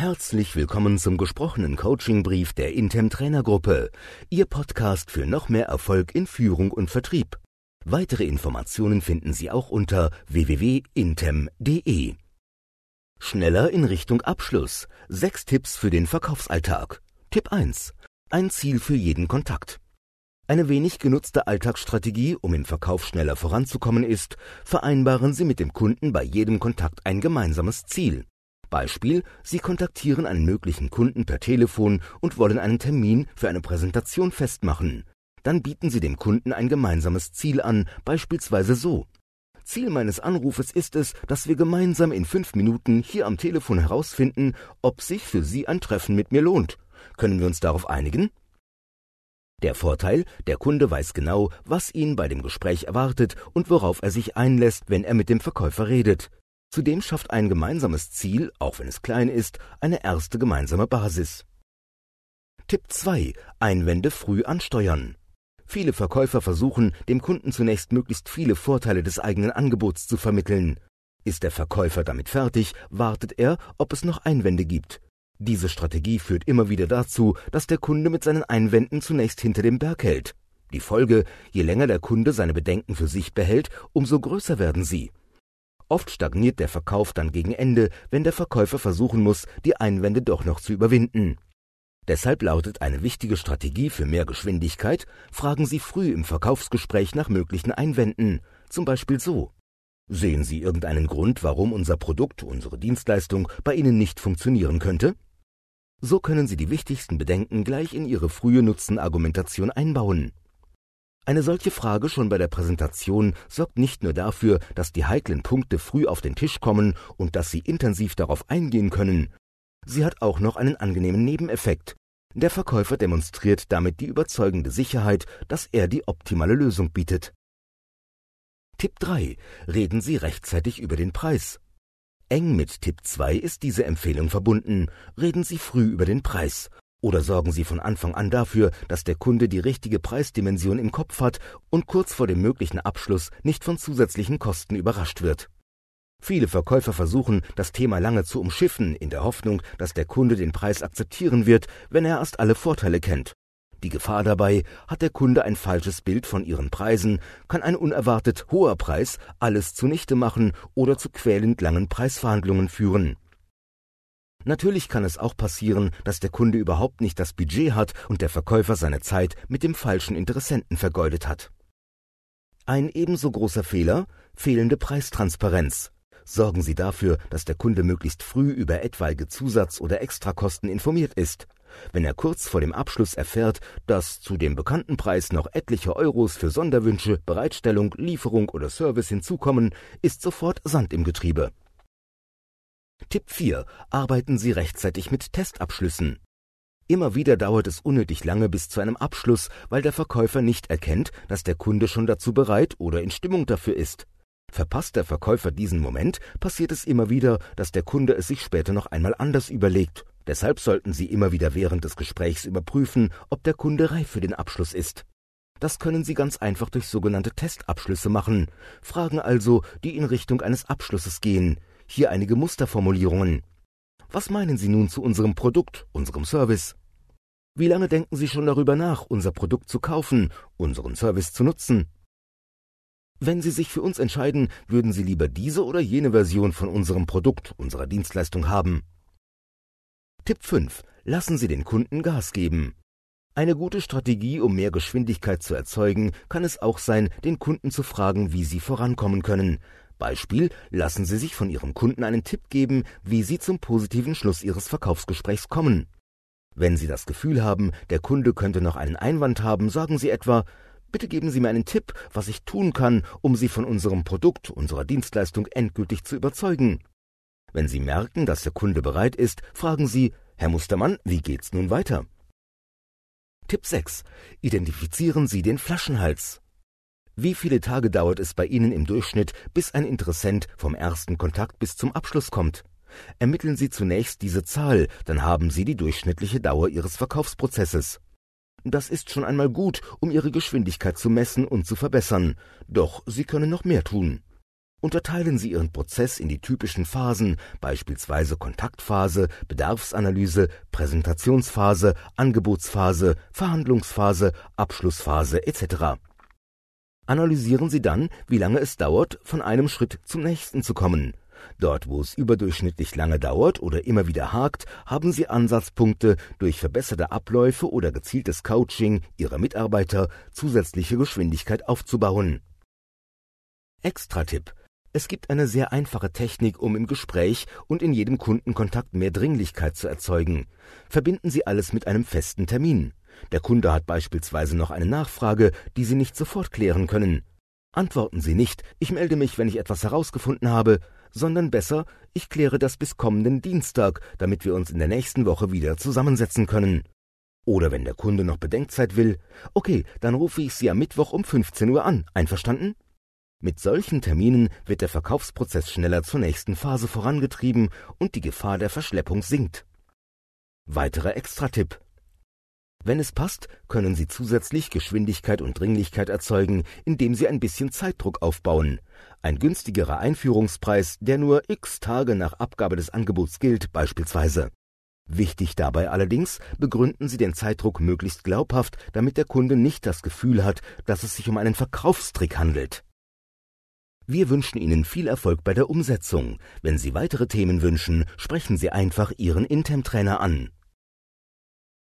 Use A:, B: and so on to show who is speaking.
A: Herzlich willkommen zum gesprochenen Coachingbrief der Intem Trainergruppe, Ihr Podcast für noch mehr Erfolg in Führung und Vertrieb. Weitere Informationen finden Sie auch unter www.intem.de. Schneller in Richtung Abschluss. Sechs Tipps für den Verkaufsalltag. Tipp 1. Ein Ziel für jeden Kontakt. Eine wenig genutzte Alltagsstrategie, um im Verkauf schneller voranzukommen, ist, vereinbaren Sie mit dem Kunden bei jedem Kontakt ein gemeinsames Ziel. Beispiel, Sie kontaktieren einen möglichen Kunden per Telefon und wollen einen Termin für eine Präsentation festmachen. Dann bieten Sie dem Kunden ein gemeinsames Ziel an, beispielsweise so. Ziel meines Anrufes ist es, dass wir gemeinsam in fünf Minuten hier am Telefon herausfinden, ob sich für Sie ein Treffen mit mir lohnt. Können wir uns darauf einigen? Der Vorteil, der Kunde weiß genau, was ihn bei dem Gespräch erwartet und worauf er sich einlässt, wenn er mit dem Verkäufer redet. Zudem schafft ein gemeinsames Ziel, auch wenn es klein ist, eine erste gemeinsame Basis. Tipp 2. Einwände früh ansteuern. Viele Verkäufer versuchen, dem Kunden zunächst möglichst viele Vorteile des eigenen Angebots zu vermitteln. Ist der Verkäufer damit fertig, wartet er, ob es noch Einwände gibt. Diese Strategie führt immer wieder dazu, dass der Kunde mit seinen Einwänden zunächst hinter dem Berg hält. Die Folge, je länger der Kunde seine Bedenken für sich behält, umso größer werden sie. Oft stagniert der Verkauf dann gegen Ende, wenn der Verkäufer versuchen muss, die Einwände doch noch zu überwinden. Deshalb lautet eine wichtige Strategie für mehr Geschwindigkeit, fragen Sie früh im Verkaufsgespräch nach möglichen Einwänden, zum Beispiel so. Sehen Sie irgendeinen Grund, warum unser Produkt, unsere Dienstleistung bei Ihnen nicht funktionieren könnte? So können Sie die wichtigsten Bedenken gleich in Ihre frühe Nutzenargumentation einbauen. Eine solche Frage schon bei der Präsentation sorgt nicht nur dafür, dass die heiklen Punkte früh auf den Tisch kommen und dass Sie intensiv darauf eingehen können, sie hat auch noch einen angenehmen Nebeneffekt. Der Verkäufer demonstriert damit die überzeugende Sicherheit, dass er die optimale Lösung bietet. Tipp 3. Reden Sie rechtzeitig über den Preis. Eng mit Tipp 2 ist diese Empfehlung verbunden. Reden Sie früh über den Preis. Oder sorgen Sie von Anfang an dafür, dass der Kunde die richtige Preisdimension im Kopf hat und kurz vor dem möglichen Abschluss nicht von zusätzlichen Kosten überrascht wird. Viele Verkäufer versuchen, das Thema lange zu umschiffen, in der Hoffnung, dass der Kunde den Preis akzeptieren wird, wenn er erst alle Vorteile kennt. Die Gefahr dabei, hat der Kunde ein falsches Bild von ihren Preisen, kann ein unerwartet hoher Preis alles zunichte machen oder zu quälend langen Preisverhandlungen führen. Natürlich kann es auch passieren, dass der Kunde überhaupt nicht das Budget hat und der Verkäufer seine Zeit mit dem falschen Interessenten vergeudet hat. Ein ebenso großer Fehler fehlende Preistransparenz. Sorgen Sie dafür, dass der Kunde möglichst früh über etwaige Zusatz- oder Extrakosten informiert ist. Wenn er kurz vor dem Abschluss erfährt, dass zu dem bekannten Preis noch etliche Euros für Sonderwünsche, Bereitstellung, Lieferung oder Service hinzukommen, ist sofort Sand im Getriebe. Tipp 4. Arbeiten Sie rechtzeitig mit Testabschlüssen. Immer wieder dauert es unnötig lange bis zu einem Abschluss, weil der Verkäufer nicht erkennt, dass der Kunde schon dazu bereit oder in Stimmung dafür ist. Verpasst der Verkäufer diesen Moment, passiert es immer wieder, dass der Kunde es sich später noch einmal anders überlegt. Deshalb sollten Sie immer wieder während des Gesprächs überprüfen, ob der Kunde reif für den Abschluss ist. Das können Sie ganz einfach durch sogenannte Testabschlüsse machen. Fragen also, die in Richtung eines Abschlusses gehen. Hier einige Musterformulierungen. Was meinen Sie nun zu unserem Produkt, unserem Service? Wie lange denken Sie schon darüber nach, unser Produkt zu kaufen, unseren Service zu nutzen? Wenn Sie sich für uns entscheiden, würden Sie lieber diese oder jene Version von unserem Produkt, unserer Dienstleistung haben. Tipp 5. Lassen Sie den Kunden Gas geben. Eine gute Strategie, um mehr Geschwindigkeit zu erzeugen, kann es auch sein, den Kunden zu fragen, wie sie vorankommen können. Beispiel, lassen Sie sich von Ihrem Kunden einen Tipp geben, wie Sie zum positiven Schluss Ihres Verkaufsgesprächs kommen. Wenn Sie das Gefühl haben, der Kunde könnte noch einen Einwand haben, sagen Sie etwa, bitte geben Sie mir einen Tipp, was ich tun kann, um Sie von unserem Produkt, unserer Dienstleistung endgültig zu überzeugen. Wenn Sie merken, dass der Kunde bereit ist, fragen Sie, Herr Mustermann, wie geht's nun weiter? Tipp 6. Identifizieren Sie den Flaschenhals. Wie viele Tage dauert es bei Ihnen im Durchschnitt, bis ein Interessent vom ersten Kontakt bis zum Abschluss kommt? Ermitteln Sie zunächst diese Zahl, dann haben Sie die durchschnittliche Dauer Ihres Verkaufsprozesses. Das ist schon einmal gut, um Ihre Geschwindigkeit zu messen und zu verbessern, doch Sie können noch mehr tun. Unterteilen Sie Ihren Prozess in die typischen Phasen, beispielsweise Kontaktphase, Bedarfsanalyse, Präsentationsphase, Angebotsphase, Verhandlungsphase, Abschlussphase etc. Analysieren Sie dann, wie lange es dauert, von einem Schritt zum nächsten zu kommen. Dort, wo es überdurchschnittlich lange dauert oder immer wieder hakt, haben Sie Ansatzpunkte, durch verbesserte Abläufe oder gezieltes Coaching Ihrer Mitarbeiter zusätzliche Geschwindigkeit aufzubauen. Extra-Tipp es gibt eine sehr einfache Technik, um im Gespräch und in jedem Kundenkontakt mehr Dringlichkeit zu erzeugen. Verbinden Sie alles mit einem festen Termin. Der Kunde hat beispielsweise noch eine Nachfrage, die Sie nicht sofort klären können. Antworten Sie nicht, ich melde mich, wenn ich etwas herausgefunden habe, sondern besser, ich kläre das bis kommenden Dienstag, damit wir uns in der nächsten Woche wieder zusammensetzen können. Oder wenn der Kunde noch Bedenkzeit will, okay, dann rufe ich Sie am Mittwoch um 15 Uhr an, einverstanden? Mit solchen Terminen wird der Verkaufsprozess schneller zur nächsten Phase vorangetrieben und die Gefahr der Verschleppung sinkt. Weiterer Extratipp. Wenn es passt, können Sie zusätzlich Geschwindigkeit und Dringlichkeit erzeugen, indem Sie ein bisschen Zeitdruck aufbauen. Ein günstigerer Einführungspreis, der nur x Tage nach Abgabe des Angebots gilt, beispielsweise. Wichtig dabei allerdings, begründen Sie den Zeitdruck möglichst glaubhaft, damit der Kunde nicht das Gefühl hat, dass es sich um einen Verkaufstrick handelt. Wir wünschen Ihnen viel Erfolg bei der Umsetzung. Wenn Sie weitere Themen wünschen, sprechen Sie einfach Ihren Intem-Trainer an.